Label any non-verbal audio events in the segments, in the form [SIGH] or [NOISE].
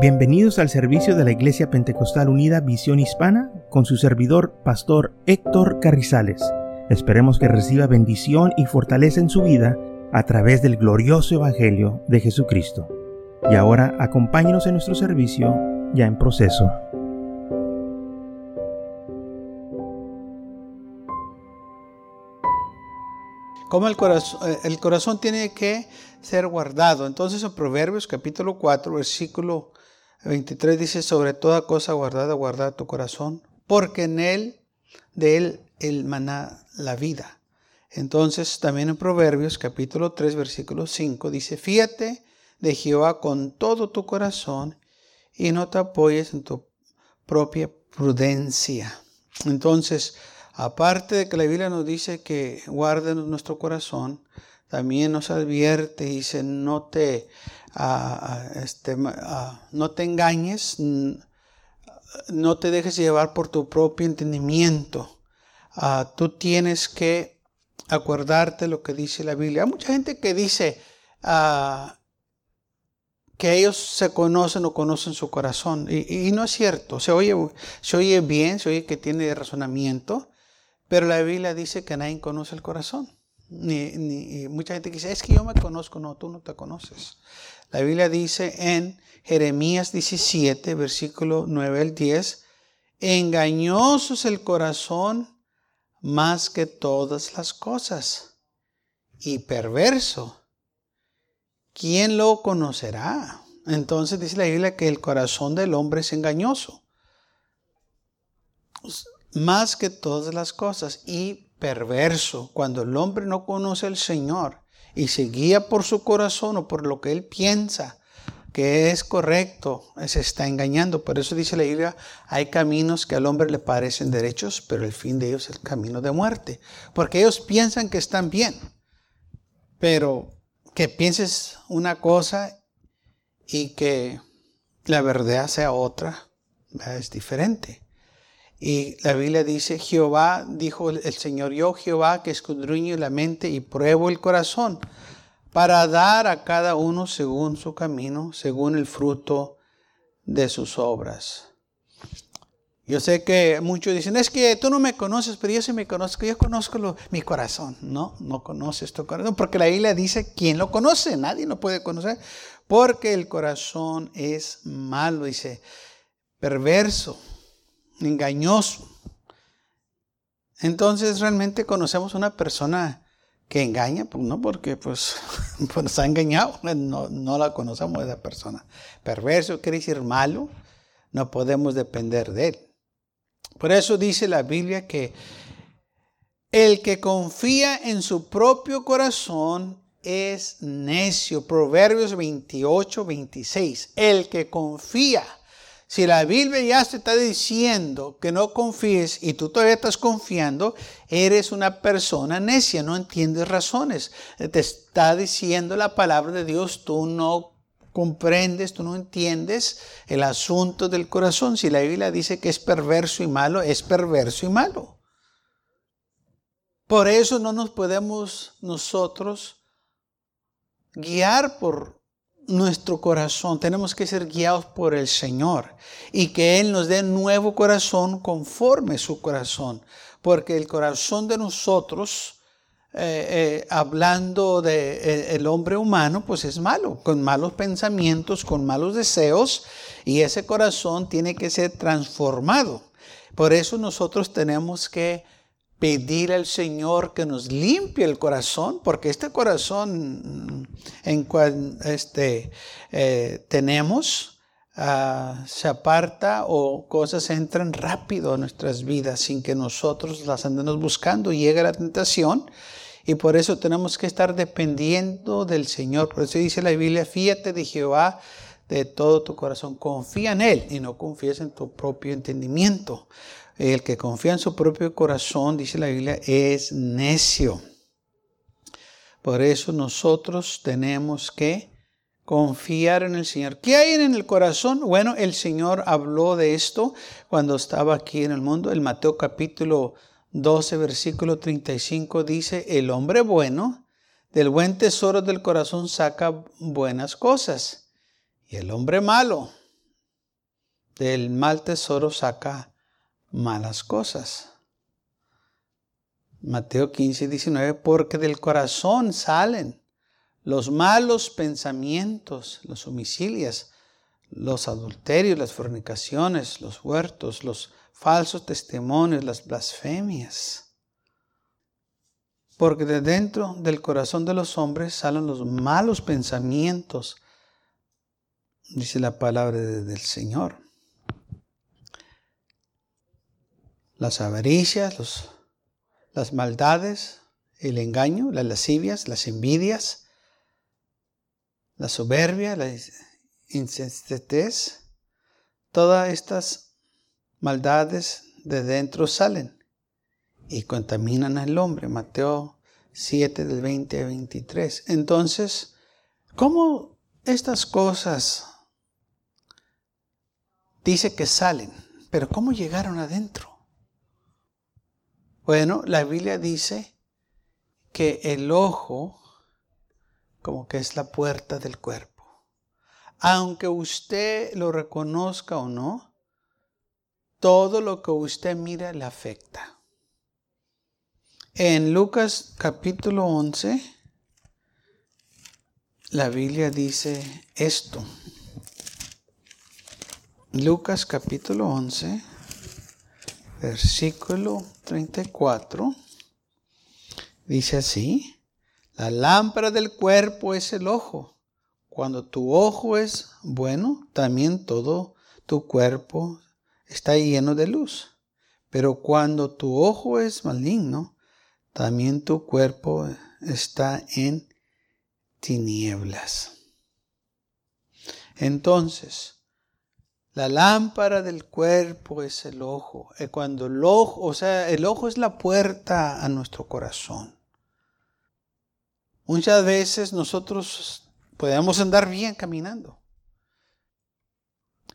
Bienvenidos al servicio de la Iglesia Pentecostal Unida Visión Hispana con su servidor, Pastor Héctor Carrizales. Esperemos que reciba bendición y fortaleza en su vida a través del glorioso Evangelio de Jesucristo. Y ahora acompáñenos en nuestro servicio ya en proceso. Como el corazón, eh, el corazón tiene que ser guardado. Entonces en Proverbios capítulo 4, versículo 23 dice, sobre toda cosa guardada, guarda tu corazón, porque en él, de él, el maná la vida. Entonces también en Proverbios capítulo 3, versículo 5 dice, fíjate de Jehová con todo tu corazón y no te apoyes en tu propia prudencia. Entonces, aparte de que la Biblia nos dice que guarden nuestro corazón, también nos advierte y dice, no te este, no te engañes, no te dejes llevar por tu propio entendimiento. Ah, tú tienes que acordarte lo que dice la Biblia. Hay mucha gente que dice ah, que ellos se conocen o conocen su corazón. Y, no es cierto. Se oye, se oye bien, se oye que tiene razonamiento, pero la Biblia dice que nadie conoce el corazón. Ni, mucha gente dice, es que yo me conozco. No, tú no te conoces. La Biblia dice en Jeremías 17, versículo 9 al 10, engañoso es el corazón más que todas las cosas y perverso. ¿Quién lo conocerá? Entonces dice la Biblia que el corazón del hombre es engañoso. Más que todas las cosas y perverso. Cuando el hombre no conoce al Señor, y se guía por su corazón o por lo que él piensa que es correcto, se está engañando. Por eso dice la Biblia, hay caminos que al hombre le parecen derechos, pero el fin de ellos es el camino de muerte. Porque ellos piensan que están bien, pero que pienses una cosa y que la verdad sea otra, es diferente. Y la Biblia dice, Jehová, dijo el Señor, yo Jehová que escudriño la mente y pruebo el corazón, para dar a cada uno según su camino, según el fruto de sus obras. Yo sé que muchos dicen, es que tú no me conoces, pero yo sí me conozco, yo conozco mi corazón. No, no conoces tu corazón, porque la Biblia dice, ¿quién lo conoce? Nadie lo puede conocer, porque el corazón es malo, dice, perverso engañoso. Entonces realmente conocemos una persona que engaña, pues no porque pues, [LAUGHS] pues nos ha engañado, no, no la conocemos esa persona. Perverso quiere decir malo, no podemos depender de él. Por eso dice la Biblia que el que confía en su propio corazón es necio. Proverbios 28, 26. El que confía si la Biblia ya te está diciendo que no confíes y tú todavía estás confiando, eres una persona necia, no entiendes razones. Te está diciendo la palabra de Dios, tú no comprendes, tú no entiendes el asunto del corazón. Si la Biblia dice que es perverso y malo, es perverso y malo. Por eso no nos podemos nosotros guiar por nuestro corazón, tenemos que ser guiados por el Señor y que Él nos dé nuevo corazón conforme su corazón, porque el corazón de nosotros, eh, eh, hablando de eh, hombre humano, pues es malo, con malos pensamientos, con malos deseos, y ese corazón tiene que ser transformado. Por eso nosotros tenemos que pedir al Señor que nos limpie el corazón, porque este corazón en cual este, eh, tenemos ah, se aparta o cosas entran rápido a nuestras vidas sin que nosotros las andemos buscando. Llega la tentación y por eso tenemos que estar dependiendo del Señor. Por eso dice la Biblia, fíjate de Jehová de todo tu corazón, confía en Él y no confíes en tu propio entendimiento. El que confía en su propio corazón, dice la Biblia, es necio. Por eso nosotros tenemos que confiar en el Señor. ¿Qué hay en el corazón? Bueno, el Señor habló de esto cuando estaba aquí en el mundo. El Mateo capítulo 12, versículo 35 dice, el hombre bueno del buen tesoro del corazón saca buenas cosas. Y el hombre malo del mal tesoro saca malas cosas. Mateo 15, 19, porque del corazón salen los malos pensamientos, los homicidios, los adulterios, las fornicaciones, los huertos, los falsos testimonios, las blasfemias. Porque de dentro del corazón de los hombres salen los malos pensamientos, dice la palabra del Señor. Las avaricias, las maldades, el engaño, las lascivias, las envidias, la soberbia, la insensatez, todas estas maldades de dentro salen y contaminan al hombre. Mateo 7 del 20 al 23. Entonces, ¿cómo estas cosas dice que salen? Pero ¿cómo llegaron adentro? Bueno, la Biblia dice que el ojo como que es la puerta del cuerpo aunque usted lo reconozca o no, todo lo que usted mira le afecta. En Lucas capítulo 11, la Biblia dice esto. Lucas capítulo 11, versículo 34, dice así, la lámpara del cuerpo es el ojo. Cuando tu ojo es bueno, también todo tu cuerpo está lleno de luz. Pero cuando tu ojo es maligno, también tu cuerpo está en tinieblas. Entonces, la lámpara del cuerpo es el ojo. Y cuando el ojo, o sea, el ojo es la puerta a nuestro corazón. Muchas veces nosotros Podemos andar bien caminando.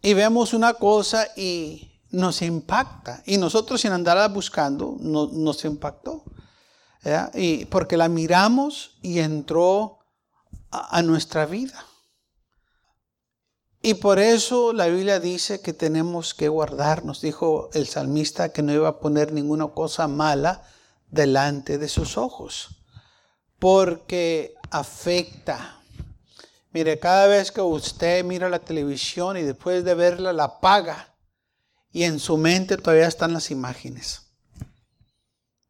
Y vemos una cosa y nos impacta. Y nosotros sin andarla buscando, no, nos impactó. Y porque la miramos y entró a nuestra vida. Y por eso la Biblia dice que tenemos que guardarnos. Dijo el salmista que no iba a poner ninguna cosa mala delante de sus ojos. Porque afecta Mire, cada vez que usted mira la televisión y después de verla la apaga y en su mente todavía están las imágenes.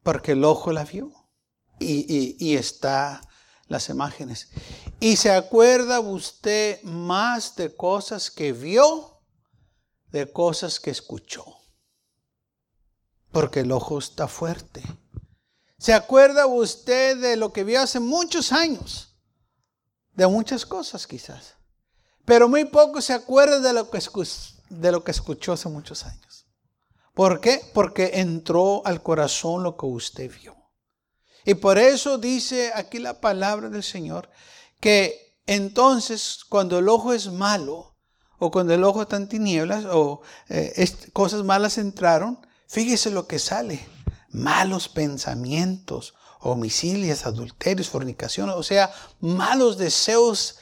Porque el ojo la vio y, y, está las imágenes. Y se acuerda usted más de cosas que vio, de cosas que escuchó. Porque el ojo está fuerte. ¿Se acuerda usted de lo que vio hace muchos años? de muchas cosas quizás, pero muy poco se acuerda de lo que, de lo que escuchó hace muchos años. ¿Por qué? Porque entró al corazón lo que usted vio. Y por eso dice aquí la palabra del Señor que entonces cuando el ojo es malo o cuando el ojo está en tinieblas o eh, cosas malas entraron, fíjese lo que sale. Malos pensamientos, homicidios, adulterios, fornicaciones, o sea, malos deseos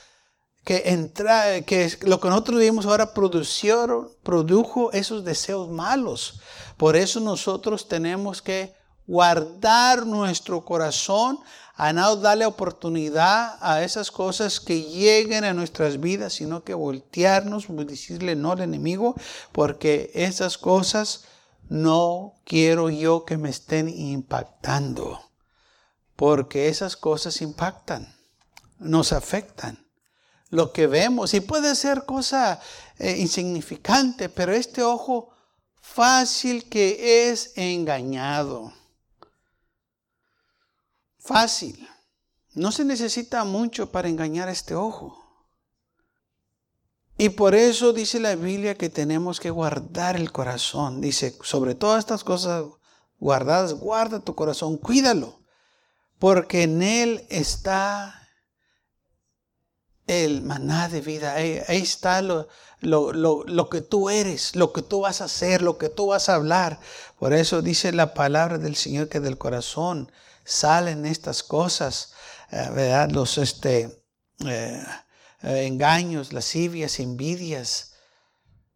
que entra, que lo que nosotros vimos ahora produjo esos deseos malos. Por eso nosotros tenemos que guardar nuestro corazón a no darle oportunidad a esas cosas que lleguen a nuestras vidas, sino que voltearnos, decirle no al enemigo, porque esas cosas no quiero yo que me estén impactando porque esas cosas impactan, nos afectan. Lo que vemos, y puede ser cosa eh, insignificante, pero este ojo fácil que es engañado. Fácil. No se necesita mucho para engañar a este ojo. Y por eso dice la Biblia que tenemos que guardar el corazón. Dice, sobre todas estas cosas guardadas, guarda tu corazón, cuídalo porque en Él está el maná de vida. Ahí, está lo, lo, que tú eres, lo que tú vas a hacer, lo que tú vas a hablar. Por eso dice la palabra del Señor que del corazón salen estas cosas, eh, ¿verdad? Los este, eh, eh, engaños, lascivias, envidias,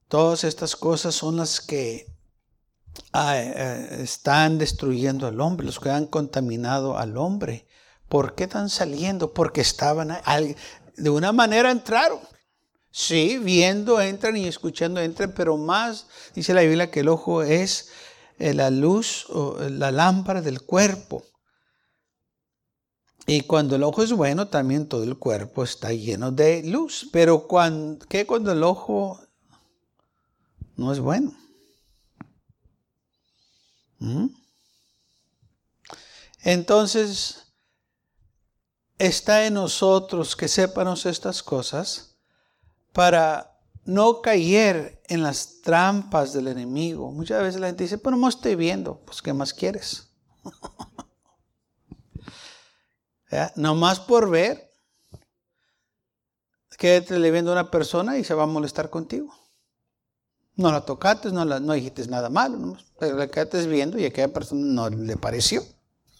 Todas estas cosas son las que están destruyendo al hombre, los que han contaminado al hombre. ¿Por qué están saliendo? Porque estaban. De una manera entraron. Sí, viendo entran y escuchando entran, pero más dice la Biblia que el ojo es la luz o la lámpara del cuerpo. Y cuando el ojo es bueno, también todo el cuerpo está lleno de luz. Pero ¿qué cuando el ojo no es bueno? ¿Mm? Entonces, está en nosotros que sepamos estas cosas para no caer en las trampas del enemigo. Muchas veces la gente dice, pero no estoy viendo, pues ¿qué más quieres? [LAUGHS] No más por ver, quédate le viendo a una persona y se va a molestar contigo. No la tocaste, no, la, dijiste nada malo, pero la quedaste viendo y a aquella persona no le pareció.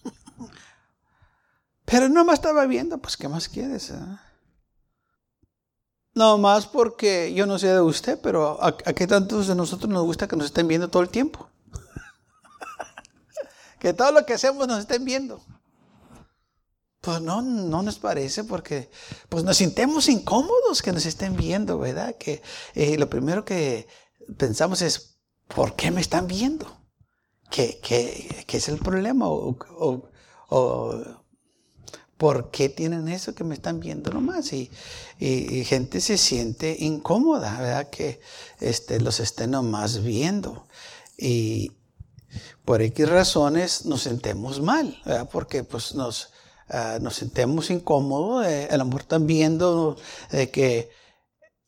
[LAUGHS] Pero no más estaba viendo, pues ¿qué más quieres? Ah? No más porque yo no sé de usted, pero ¿a, ¿a, qué tantos de nosotros nos gusta que nos estén viendo todo el tiempo? [LAUGHS] que todo lo que hacemos nos estén viendo. Pues no, no nos parece porque pues nos sintemos incómodos que nos estén viendo, ¿verdad? Que eh, lo primero que pensamos es, ¿por qué me están viendo? ¿Qué, qué, qué es el problema? O, o, ¿Por qué tienen eso que me están viendo nomás? Y, y, gente se siente incómoda, ¿verdad? Que este, los estén nomás viendo. Y por X razones nos sentemos mal, ¿verdad? Porque pues nos Ah, nos sentemos incómodos, eh, a lo viendo eh, que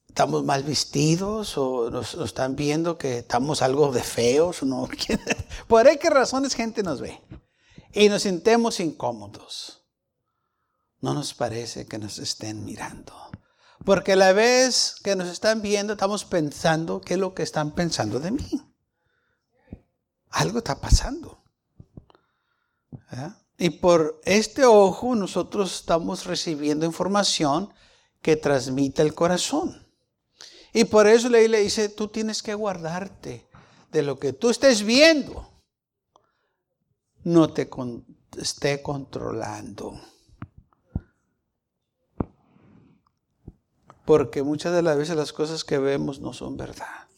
estamos mal vestidos o nos, están viendo que estamos algo de feos. ¿no? [LAUGHS] Por ahí qué razones gente nos ve. Y nos sentemos incómodos. No nos parece que nos estén mirando. Porque a la vez que nos están viendo, estamos pensando qué es lo que están pensando de mí. Algo está pasando. Y por este ojo nosotros estamos recibiendo información que transmite el corazón. Y por eso le dice, tú tienes que guardarte de lo que tú estés viendo. No te esté controlando. Porque muchas de las veces las cosas que vemos no son verdad.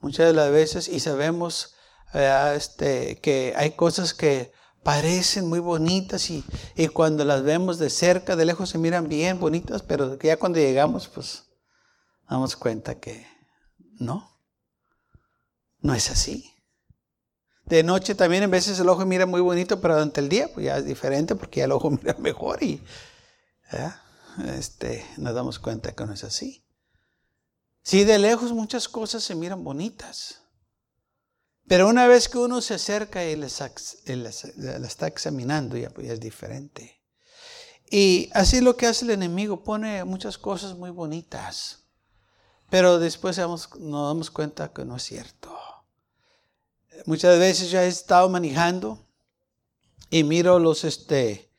Muchas de las veces, y sabemos eh, este, que hay cosas que parecen muy bonitas y, cuando las vemos de cerca, de lejos se miran bien bonitas, pero ya cuando llegamos, pues damos cuenta que no, no es así. De noche también en veces el ojo mira muy bonito, pero durante el día pues ya es diferente porque ya el ojo [LAUGHS] mira mejor y este, nos damos cuenta que no es así. Sí, de lejos muchas cosas se miran bonitas. Pero una vez que uno se acerca y la está examinando, ya, pues, ya es diferente. Y así lo que hace el enemigo, pone muchas cosas muy bonitas. Pero después nos damos cuenta que no es cierto. Muchas veces ya he estado manejando y miro los este,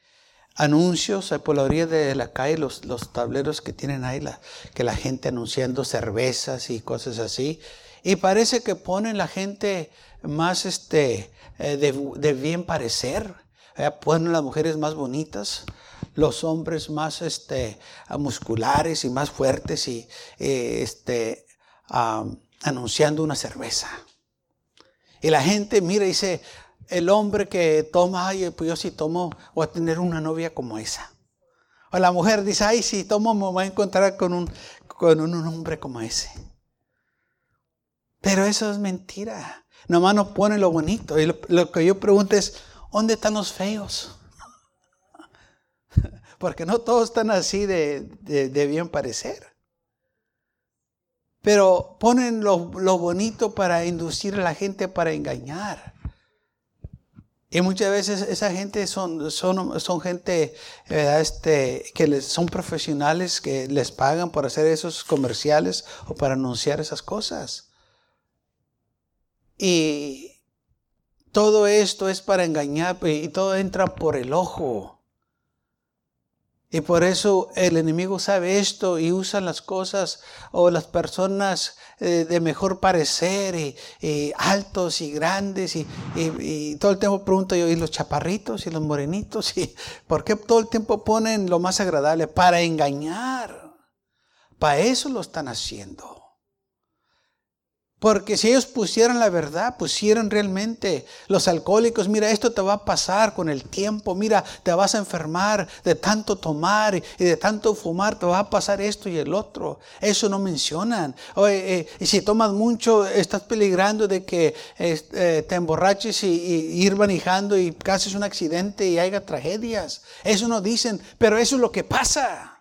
anuncios por la orilla de la calle, los, los tableros que tienen ahí, la, que la gente anunciando cervezas y cosas así. Y parece que ponen la gente más este, eh, de, bien parecer. Eh, ponen las mujeres más bonitas, los hombres más este, musculares y más fuertes y eh, este, anunciando una cerveza. Y la gente mira y dice, el hombre que toma, ay, pues yo si tomo, voy a tener una novia como esa. O la mujer dice, ay, si tomo me voy a encontrar con un, con un hombre como ese. Pero eso es mentira. Nomás nos pone lo bonito. Y lo, que yo pregunto es, ¿dónde están los feos? [LAUGHS] Porque no todos están así de, bien parecer. Pero ponen lo, bonito para inducir a la gente para engañar. Y muchas veces esa gente son, son, son gente este, que les, son profesionales que les pagan por hacer esos comerciales o para anunciar esas cosas. Y todo esto es para engañar y todo entra por el ojo. Y por eso el enemigo sabe esto y usa las cosas o las personas eh, de mejor parecer y, altos y grandes y, todo el tiempo pregunto yo, ¿y los chaparritos y los morenitos? [LAUGHS] ¿Y ¿Por qué todo el tiempo ponen lo más agradable? Para engañar. Para eso lo están haciendo. Porque si ellos pusieran la verdad, pusieran realmente los alcohólicos, mira, esto te va a pasar con el tiempo, mira, te vas a enfermar de tanto tomar y de tanto fumar, te va a pasar esto y el otro. Eso no mencionan. Oye, eh, si tomas mucho, estás peligrando de que eh, te emborraches y, ir manejando y casi un accidente y haya tragedias. Eso no dicen, pero eso es lo que pasa.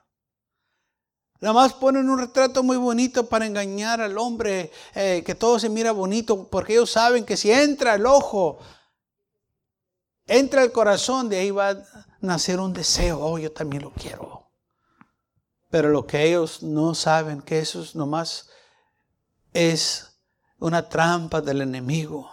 Nada más ponen un retrato muy bonito para engañar al hombre, eh, que todo se mira bonito, porque ellos saben que si entra el ojo, entra el corazón, de ahí va a nacer un deseo, oh, yo también lo quiero. Pero lo que ellos no saben, que eso es nomás es una trampa del enemigo.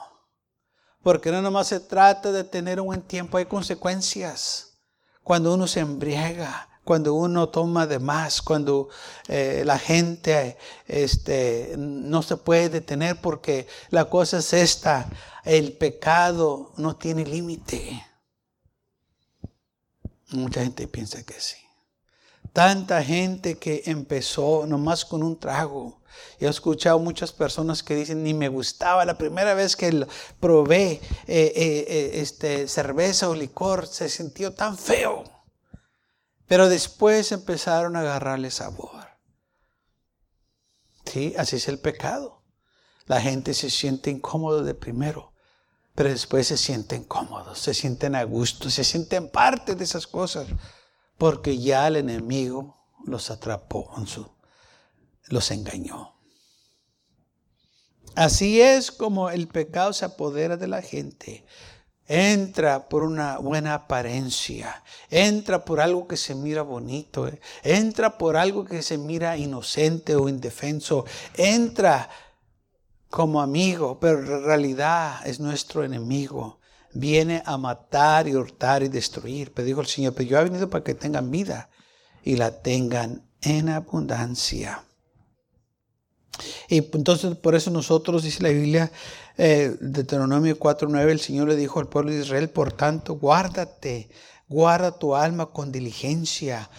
Porque no nomás se trata de tener un buen tiempo, hay consecuencias. Cuando uno se embriaga, cuando uno toma de más, cuando eh, la gente este, no se puede detener porque la cosa es esta, el pecado no tiene límite. Mucha gente piensa que sí. Tanta gente que empezó nomás con un trago. He escuchado muchas personas que dicen, ni me gustaba, la primera vez que probé eh, eh, este, cerveza o licor, se sintió tan feo. Pero después empezaron a agarrarle sabor. Sí, así es el pecado. La gente se siente incómodo de primero, pero después se sienten cómodos, se sienten a gusto, se sienten parte de esas cosas, porque ya el enemigo los atrapó, los engañó. Así es como el pecado se apodera de la gente entra por una buena apariencia, entra por algo que se mira bonito, eh. entra por algo que se mira inocente o indefenso, entra como amigo, pero en realidad es nuestro enemigo. Viene a matar y hurtar y destruir. Pero dijo el Señor, pero yo he venido para que tengan vida y la tengan en abundancia. Y entonces por eso nosotros, dice la Biblia, eh, Deuteronomio 4.9, el Señor le dijo al pueblo de Israel, por tanto, guárdate, guarda tu alma con diligencia,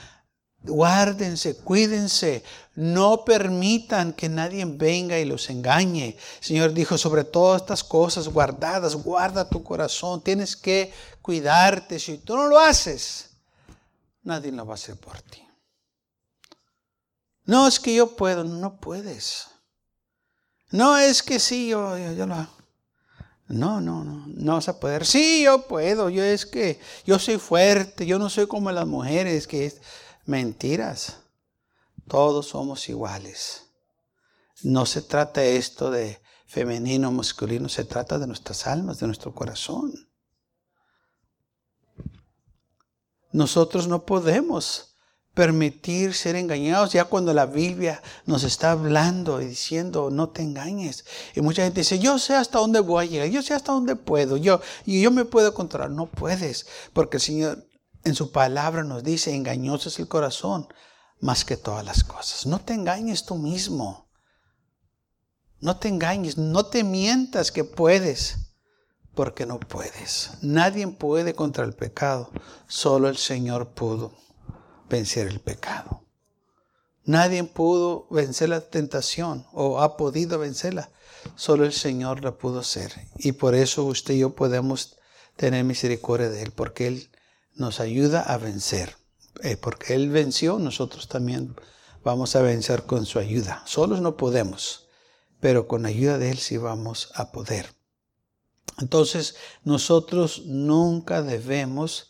Guárdense, cuídense, no permitan que nadie venga y los engañe. El Señor dijo, sobre todas estas cosas guardadas, guarda tu corazón, tienes que cuidarte. Si tú no lo haces, nadie lo va a hacer por ti. No es que yo puedo, no puedes. No es que sí, yo, yo, lo hago. No, no, no, no vas a poder. Sí, yo puedo, yo es que yo soy fuerte, yo no soy como las mujeres, que es mentiras. Todos somos iguales. No se trata esto de femenino, masculino, se trata de nuestras almas, de nuestro corazón. Nosotros no podemos permitir ser engañados ya cuando la Biblia nos está hablando y diciendo no te engañes. Y mucha gente dice, yo sé hasta dónde voy a llegar, yo sé hasta dónde puedo, yo, y yo me puedo controlar. No puedes, porque el Señor en su palabra nos dice, engañoso es el corazón más que todas las cosas. No te engañes tú mismo. No te engañes, no te mientas que puedes, porque no puedes. Nadie puede contra el pecado, solo el Señor pudo vencer el pecado. Nadie pudo vencer la tentación o ha podido vencerla. Solo el Señor la pudo hacer. Y por eso usted y yo podemos tener misericordia de Él, porque Él nos ayuda a vencer. Eh, porque Él venció, nosotros también vamos a vencer con su ayuda. Solos no podemos, pero con ayuda de Él sí vamos a poder. Entonces, nosotros nunca debemos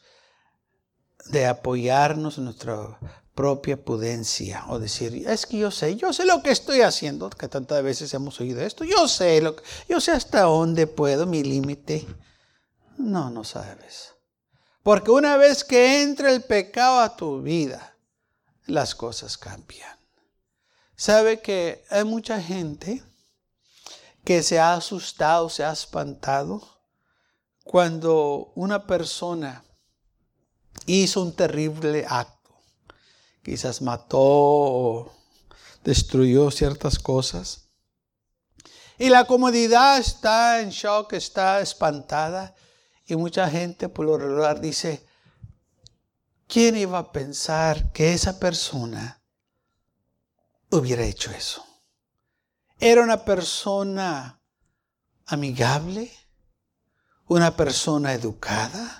de apoyarnos en nuestra propia prudencia o decir, es que yo sé, yo sé lo que estoy haciendo, que tantas veces hemos oído esto, yo sé, lo, yo sé hasta dónde puedo, mi límite. No, no sabes. Porque una vez que entra el pecado a tu vida, las cosas cambian. Sabe que hay mucha gente que se ha asustado, se ha espantado cuando una persona hizo un terrible acto. quizás mató o destruyó ciertas cosas. Y la comunidad está en shock, está espantada. Y mucha gente por lo regular dice, ¿quién iba a pensar que esa persona hubiera hecho eso? Era una persona amigable, una persona educada,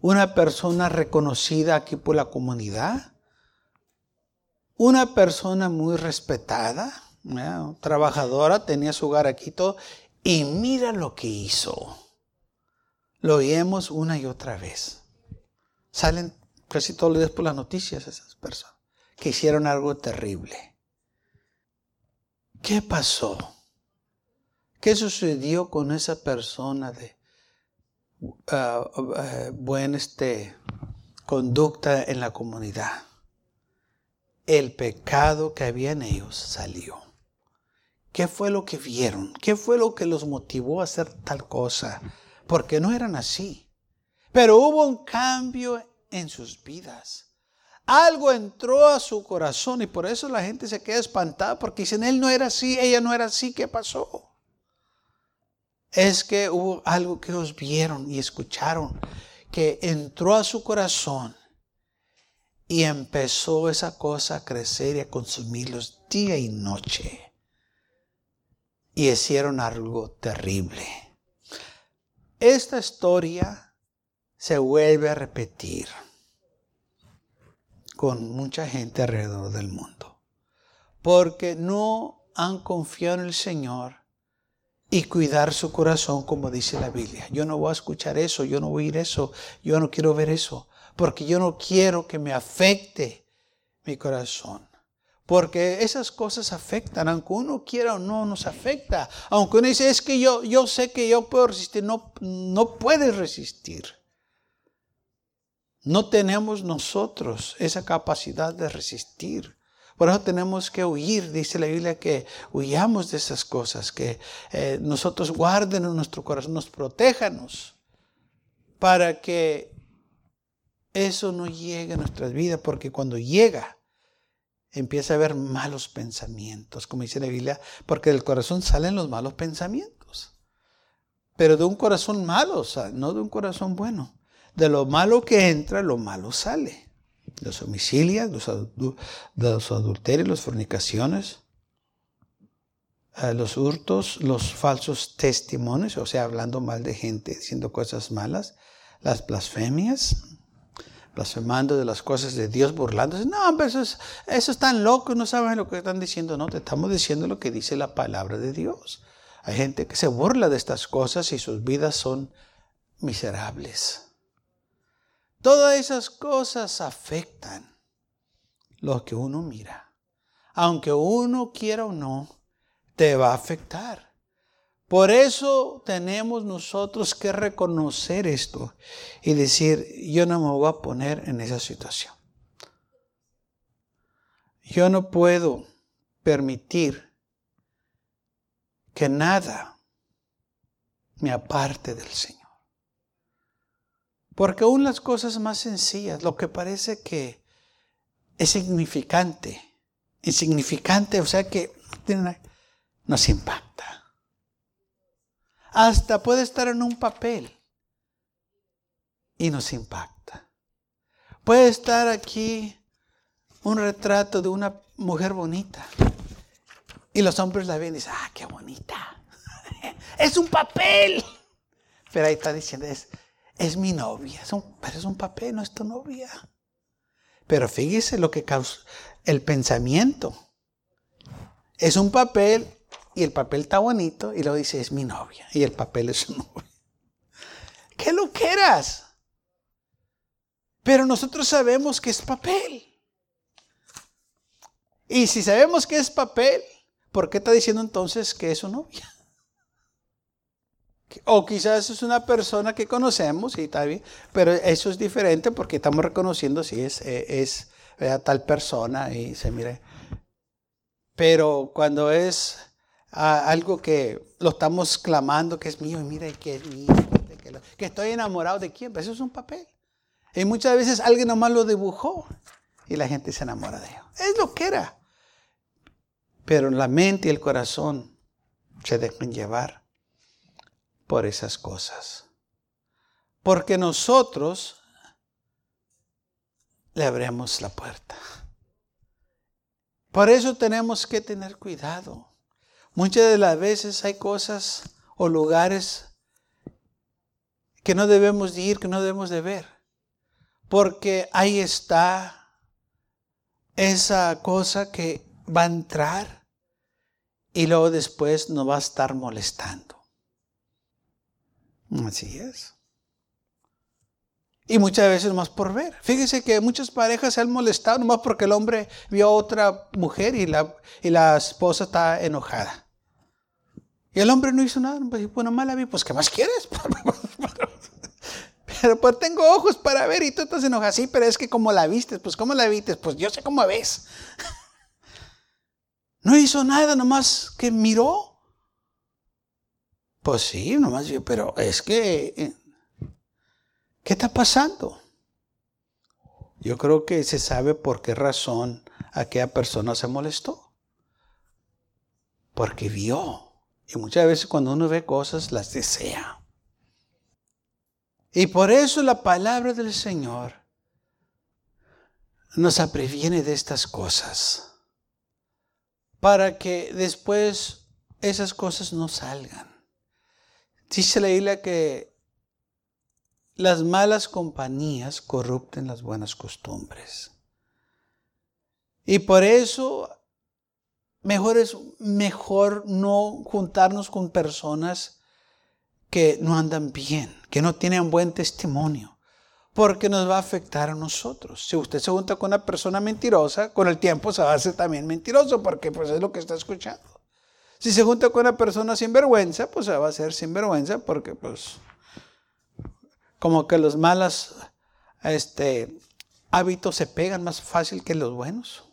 una persona reconocida aquí por la comunidad, una persona muy respetada, trabajadora, tenía su hogar aquí todo, y mira lo que hizo. Lo oímos una y otra vez. Salen casi todos los días por las noticias esas personas que hicieron algo terrible. ¿Qué pasó? ¿Qué sucedió con esa persona de uh, buena este, conducta en la comunidad? El pecado que había en ellos salió. ¿Qué fue lo que vieron? ¿Qué fue lo que los motivó a hacer tal cosa? Porque no eran así. Pero hubo un cambio en sus vidas. Algo entró a su corazón y por eso la gente se queda espantada porque dicen, él no era así, ella no era así, ¿qué pasó? Es que hubo algo que ellos vieron y escucharon que entró a su corazón y empezó esa cosa a crecer y a consumirlos día y noche. Y hicieron algo terrible. Esta historia se vuelve a repetir con mucha gente alrededor del mundo. Porque no han confiado en el Señor y cuidar su corazón como dice la Biblia. Yo no voy a escuchar eso, yo no voy a oír eso, yo no quiero ver eso, porque yo no quiero que me afecte mi corazón. Porque esas cosas afectan, aunque uno quiera o no, nos afecta. Aunque uno dice, es que yo, yo sé que yo puedo resistir, no, no puedes resistir. No tenemos nosotros esa capacidad de resistir. Por eso tenemos que huir, dice la Biblia, que huyamos de esas cosas, que eh, nosotros guarden en nuestro corazón, nos protéjanos, para que eso no llegue a nuestras vidas, porque cuando llega, empieza a haber malos pensamientos, como dice la Biblia, porque del corazón salen los malos pensamientos. Pero de un corazón malo, no de un corazón bueno de lo malo que entra, lo malo sale. Los homicidios, los, adulterios, las fornicaciones, eh, los hurtos, los falsos testimonios, o sea, hablando mal de gente, diciendo cosas malas, las blasfemias, blasfemando de las cosas de Dios, burlándose. No, pero esos, esos están locos, no saben lo que están diciendo. No, te estamos diciendo lo que dice la palabra de Dios. Hay gente que se burla de estas cosas y sus vidas son miserables. Todas esas cosas afectan lo que uno mira. Aunque uno quiera o no, te va a afectar. Por eso tenemos nosotros que reconocer esto y decir, yo no me voy a poner en esa situación. Yo no puedo permitir que nada me aparte del Señor. Porque aún las cosas más sencillas, lo que parece que es significante, insignificante, o sea que nos impacta. Hasta puede estar en un papel y nos impacta. Puede estar aquí un retrato de una mujer bonita y los hombres la ven y dicen, ah, qué bonita. [LAUGHS] es un papel. Pero ahí está diciendo, es, es mi novia, pero es un papel, no es tu novia. Pero fíjese lo que causa el pensamiento. Es un papel y el papel está bonito y luego dice es mi novia y el papel es su [LAUGHS] novia. ¿Qué lo quieras? Pero nosotros sabemos que es papel. Y si sabemos que es papel, ¿por qué está diciendo entonces que es su novia? O quizás es una persona que conocemos, y está bien, pero eso es diferente porque estamos reconociendo si es, eh, es, tal persona y se mire. Pero cuando es ah, algo que lo estamos clamando que es mío, y mira que es mío, que, estoy enamorado de quién, pues eso es un papel. Y muchas veces alguien nomás lo dibujó y la gente se enamora de ellos. Es lo que era. Pero la mente y el corazón se dejan llevar por esas cosas. Porque nosotros le abrimos la puerta. Por eso tenemos que tener cuidado. Muchas de las veces hay cosas o lugares que no debemos de ir, que no debemos de ver. Porque ahí está esa cosa que va a entrar y luego después nos va a estar molestando. Así es. Y muchas veces más por ver. Fíjese que muchas parejas se han molestado nomás porque el hombre vio a otra mujer y la, y la esposa está enojada. Y el hombre no hizo nada, pues, bueno, mala vi, pues ¿qué más quieres? [LAUGHS] pero pues tengo ojos para ver y tú estás enojada. Sí, pero es que como la viste, pues ¿cómo la viste? Pues yo sé cómo ves. [LAUGHS] No hizo nada, nomás que miró. Pues sí, nomás yo, pero es que, ¿qué está pasando? Yo creo que se sabe por qué razón aquella persona se molestó. Porque vio. Y muchas veces cuando uno ve cosas, las desea. Y por eso la palabra del Señor nos previene de estas cosas. Para que después esas cosas no salgan. Dice la isla que las malas compañías corrupten las buenas costumbres. Y por eso mejor es mejor no juntarnos con personas que no andan bien, que no tienen buen testimonio, porque nos va a afectar a nosotros. Si usted se junta con una persona mentirosa, con el tiempo se va a hacer también mentiroso, porque pues es lo que está escuchando. Si se junta con una persona sin vergüenza, pues va a hacer sin vergüenza, porque pues como que los malos este, hábitos se pegan más fácil que los buenos,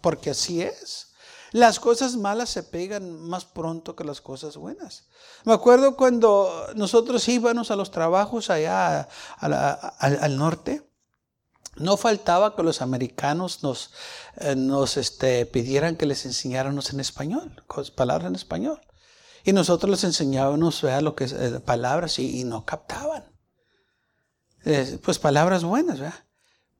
porque así es. Las cosas malas se pegan más pronto que las cosas buenas. Me acuerdo cuando nosotros íbamos a los trabajos allá al, norte, no faltaba que los americanos nos, eh, nos este, pidieran que les enseñáramos en español, palabras en español. Y nosotros les enseñábamos lo que es, eh, palabras y, no captaban. Eh, pues palabras buenas, ¿verdad?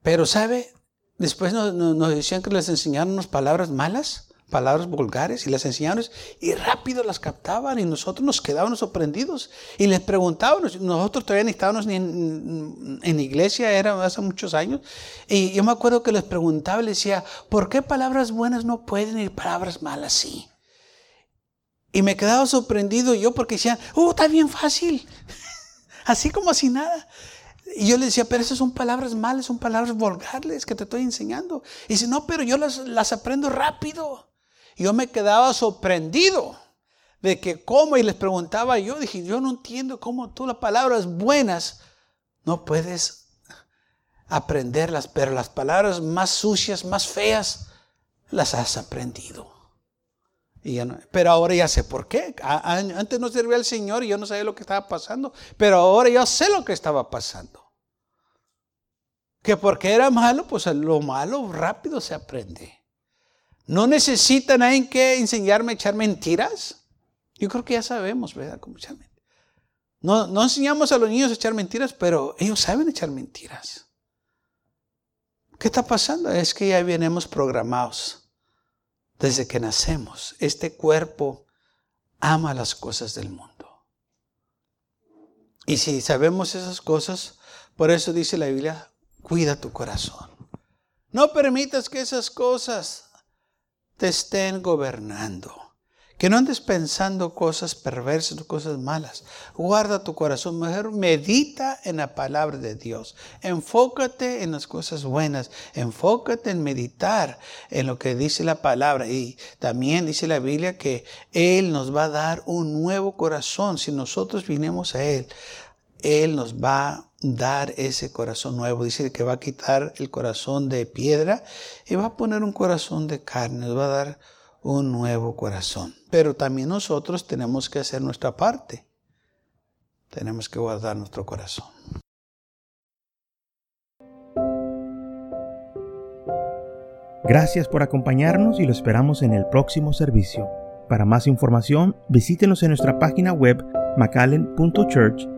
Pero, ¿sabe? Después nos decían que les enseñáramos palabras malas palabras vulgares y las enseñaban y rápido las captaban y nosotros nos quedábamos sorprendidos y les preguntábamos, nosotros todavía ni estábamos ni en, en, iglesia, era hace muchos años, y yo me acuerdo que les preguntaba, les decía, ¿por qué palabras buenas no pueden ir palabras malas sí? Y me quedaba sorprendido yo porque decían, oh, está bien fácil, [LAUGHS] así como así nada. Y yo le decía, pero esas son palabras malas, son palabras vulgares que te estoy enseñando. Y dice, no, pero yo las, las aprendo rápido yo me quedaba sorprendido de que cómo, y les preguntaba yo, dije, yo no entiendo cómo tú las palabras buenas no puedes aprenderlas, pero las palabras más sucias, más feas, las has aprendido. Y pero ahora ya sé por qué. Antes no servía al Señor y yo no sabía lo que estaba pasando, pero ahora yo sé lo que estaba pasando. Que porque era malo, pues lo malo rápido se aprende. ¿No necesitan nadie que enseñarme a echar mentiras? Yo creo que ya sabemos, ¿verdad? No, no enseñamos a los niños a echar mentiras, pero ellos saben echar mentiras. ¿Qué está pasando? Es que ya venimos programados desde que nacemos. Este cuerpo ama las cosas del mundo. Y si sabemos esas cosas, por eso dice la Biblia, cuida tu corazón. No permitas que esas cosas te estén gobernando. Que no andes pensando cosas perversas, cosas malas. Guarda tu corazón, mejor medita en la palabra de Dios. Enfócate en las cosas buenas. Enfócate en meditar en lo que dice la palabra. Y también dice la Biblia que Él nos va a dar un nuevo corazón. Si nosotros vinimos a Él, Él nos va a dar ese corazón nuevo. Dice que va a quitar el corazón de piedra y va a poner un corazón de carne, nos va a dar un nuevo corazón. Pero también nosotros tenemos que hacer nuestra parte. Tenemos que guardar nuestro corazón. Gracias por acompañarnos y lo esperamos en el próximo servicio. Para más información, visítenos en nuestra página web macallen.church.